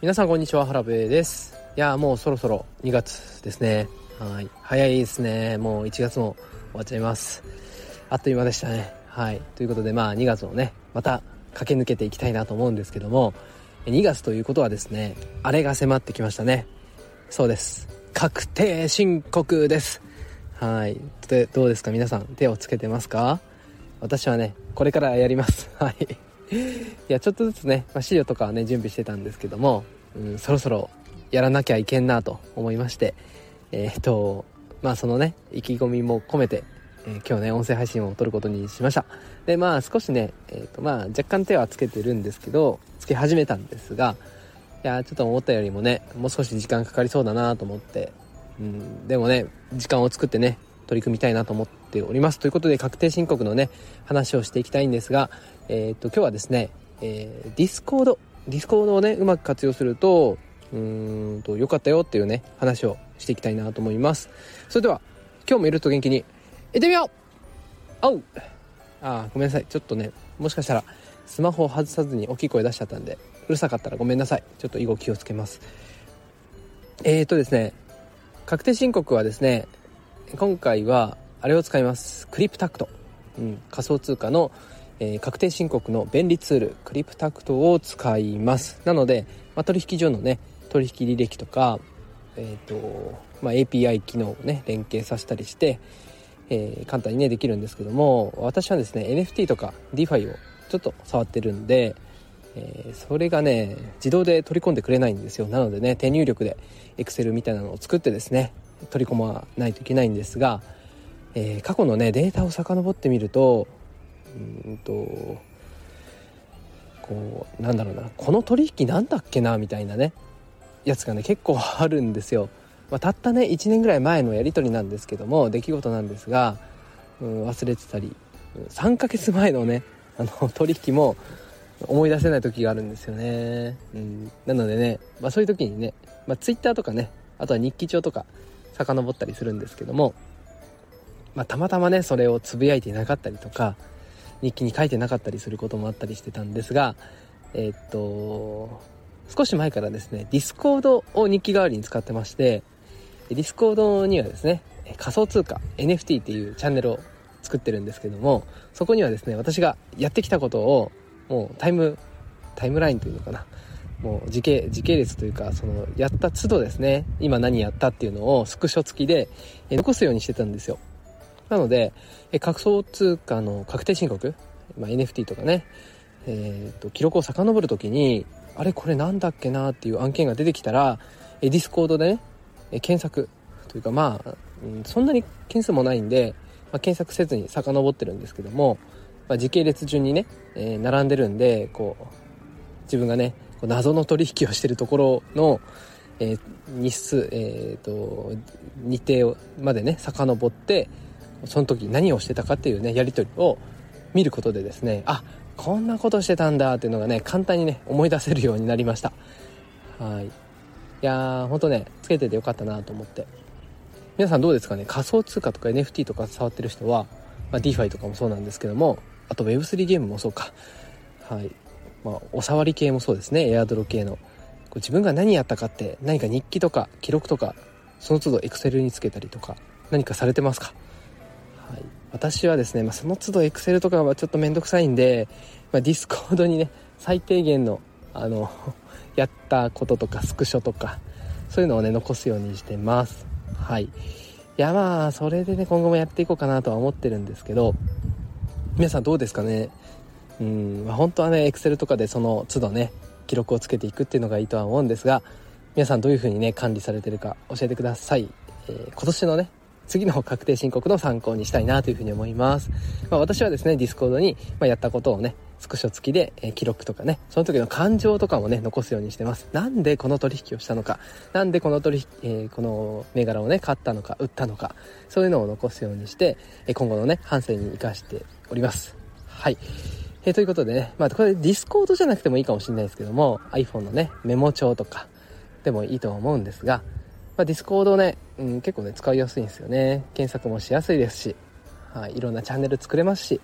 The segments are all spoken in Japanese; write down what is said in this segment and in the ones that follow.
皆さんこんにちは原部です。いやもうそろそろ2月ですね。はい。早いですね。もう1月も終わっちゃいます。あっという間でしたね。はい。ということでまあ2月をねまた駆け抜けていきたいなと思うんですけども2月ということはですねあれが迫ってきましたね。そうです。確定申告です。はい。でどうですか？皆さん手をつけてますか？私はねこれからやります。はい。いやちょっとずつね、まあ、資料とかはね準備してたんですけども、うん、そろそろやらなきゃいけんなと思いましてえー、っとまあそのね意気込みも込めて、えー、今日ね音声配信を撮ることにしました。でまあ少しね、えー、っとまあ若干手はつけてるんですけどつけ始めたんですがいやちょっと思ったよりもねもう少し時間かかりそうだなと思って、うん、でもね時間を作ってね取り組みたいなと思っております。ということで確定申告のね話をしていきたいんですが、えー、っと今日はですね、えー、 Discord Discord をねうまく活用するとうーんと良かったよっていうね話をしていきたいなと思います。それでは今日も明るく元気にいってみよう!おう!あごめんなさい。ちょっとねもしかしたらスマホを外さずに大きい声出しちゃったんでうるさかったらごめんなさい。ちょっと以後気をつけます。えーとですね確定申告はですね今回はあれを使います。クリプタクト、うん、仮想通貨の、えー、確定申告の便利ツール。クリプタクトを使います。なので、まあ、取引所のね取引履歴とか、えーとまあ、API 機能をね連携させたりして、えー、簡単にねできるんですけども私はですね NFT とか DeFi をちょっと触ってるんで、えー、それがね自動で取り込んでくれないんですよ。なのでね手入力で Excel みたいなのを作ってですね取り込まないといけないんですが、えー、過去のねデータを遡ってみるとうんとこうなんだろうなこの取引なんだっけなみたいなねやつがね結構あるんですよ。まあ、たったね1年ぐらい前のやり取りなんですけども出来事なんですが、うん、忘れてたり3ヶ月前のねあの取引も思い出せない時があるんですよね。うん、なのでね、まあ、そういう時にね、まあ、Twitter とかねあとは日記帳とか遡ったりするんですけども、まあ、たまたまねそれをつぶやいていなかったりとか日記に書いてなかったりすることもあったりしてたんですがえー、っと少し前からですね Discord を日記代わりに使ってまして Discord にはですね仮想通貨 NFT っていうチャンネルを作ってるんですけどもそこにはですね私がやってきたことをもうタイムタイムラインというのかなもう時系時系列というかそのやった都度ですね。今何やったっていうのをスクショ付きで残すようにしてたんですよ。なのでえ仮想通貨の確定申告、まあ、NFT とかね、えーと、記録を遡る時にあれこれなんだっけなっていう案件が出てきたらえ Discord でねえ検索というかまあ、うん、そんなに件数もないんで、まあ、検索せずに遡ってるんですけども、まあ、時系列順にね、えー、並んでるんでこう自分がね謎の取引をしてるところの、えー、日数、えーと、日程までね遡ってその時何をしてたかっていうねやり取りを見ることでですねあこんなことしてたんだっていうのがね簡単にね思い出せるようになりました。はい。いやーほんとねつけててよかったなと思って。皆さんどうですかね？仮想通貨とか NFT とか触ってる人は、まあ、DeFi とかもそうなんですけどもあと Web3 ゲームもそうか。はい。まあ、お触り系もそうですね。エアドロ系の。こう自分が何やったかって何か日記とか記録とかその都度エクセルにつけたりとか何かされてますか、はい、私はですね、まあ、その都度エクセルとかはちょっと面倒くさいんで、まあ、 Discord にね最低限のあの やったこととかスクショとかそういうのをね残すようにしてます。はい。いやまあそれでね今後もやっていこうかなとは思ってるんですけど皆さんどうですかね？うん、まあ、本当はねエクセルとかでその都度ね記録をつけていくっていうのがいいとは思うんですが皆さんどういう風にね管理されてるか教えてください、えー、今年のね次の確定申告の参考にしたいなというふうに思います。まあ、私はですね、 Discord に、まあやったことをね、スクショ付きで、えー、記録とかね、その時の感情とかもね、残すようにしてます。なんでこの取引をしたのか、なんでこの取引、えー、この銘柄をね、買ったのか、売ったのか、そういうのを残すようにして、え今後のね、反省に活かしております。はい。えー、ということでね、まあ、これ Discord じゃなくてもいいかもしれないですけども、iPhone のね、メモ帳とかでもいいと思うんですが、まあ、ディスコードね、うん、結構ね、使いやすいんですよね。検索もしやすいですし、はい、いろんなチャンネル作れますし、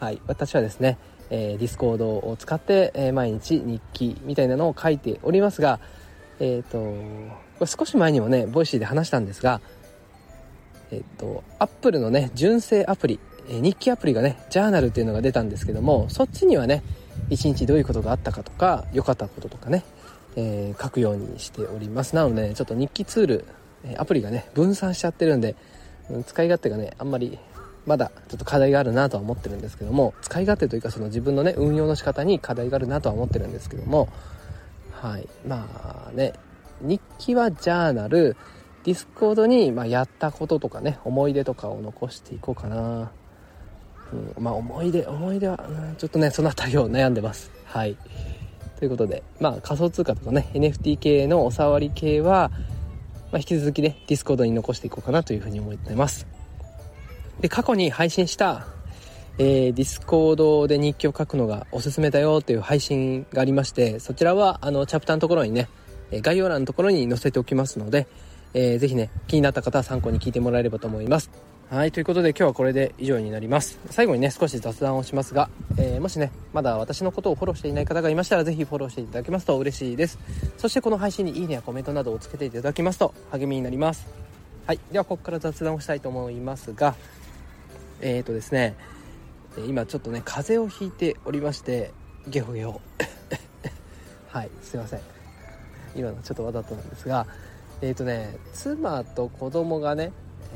はい、私はですね、えー、 Discord を使って、えー、毎日日記みたいなのを書いておりますが、えっ、ー、と、これ少し前にもね、 Voicy で話したんですが、えっ、と、アップルのね、純正アプリ、え日記アプリがね、ジャーナルっていうのが出たんですけども、そっちにはね、一日どういうことがあったかとか、良かったこととかね、え書くようにしております。なので、ね、ちょっと日記ツール、アプリがね、分散しちゃってるんで、使い勝手がね、あんまりまだちょっと課題があるなとは思ってるんですけども使い勝手というかその自分のね運用の仕方に課題があるなとは思ってるんですけどもはいまあね日記はジャーナル Discord に、まあ、やったこととかね思い出とかを残していこうかな、うん、まあ思い出思い出は、うん、ちょっとねその辺りを悩んでます。はい。ということでまあ仮想通貨とかね NFT 系のお触り系は、まあ、引き続きね Discord に残していこうかなというふうに思ってます。で、過去に配信した、えー、 Discord で日記を書くのがおすすめだよっていう配信がありまして、そちらは、あの、チャプターのところにね、概要欄のところに載せておきますので、えー、ぜひね、気になった方は参考に聞いてもらえればと思います。はい、ということで今日はこれで以上になります。最後にね、少し雑談をしますが、えー、もしね、まだ私のことをフォローしていない方がいましたら、ぜひフォローしていただけますと嬉しいです。そしてこの配信にいいねやコメントなどをつけていただきますと励みになります。はい、ではここから雑談をしたいと思いますが、え、ー、とですね今ちょっとね風邪をひいておりましてゲホゲホ はいすいません今のちょっとわざとなんですがえっ、ー、とね妻と子供がね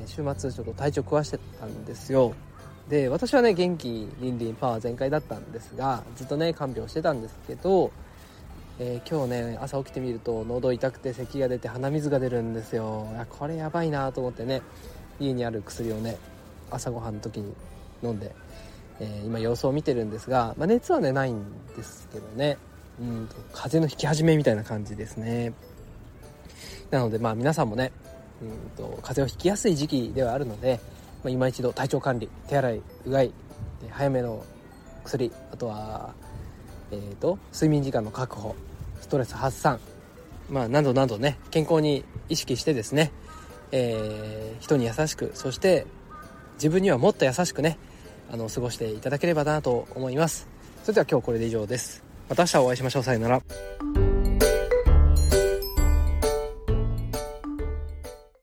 週末ちょっと体調壊してたんですよ。で私はね元気リンリンパワー全開だったんですがずっとね看病してたんですけど、えー、今日ね朝起きてみると喉痛くて咳が出て鼻水が出るんですよ。いやこれやばいなと思ってね家にある薬をね朝ごはんの時に飲んで、えー、今様子を見てるんですが、まあ、熱はねないんですけどね。うん風邪の引き始めみたいな感じですね。なのでまあ皆さんもねうんと風邪をひきやすい時期ではあるので、まあ、今一度体調管理手洗いうがい早めの薬あとは、えーと、睡眠時間の確保ストレス発散まあなどなどね健康に意識してですね、えー、人に優しくそして自分にはもっと優しくねあの過ごしていただければなと思います。それでは今日これで以上です。また明日お会いしましょう。さよなら。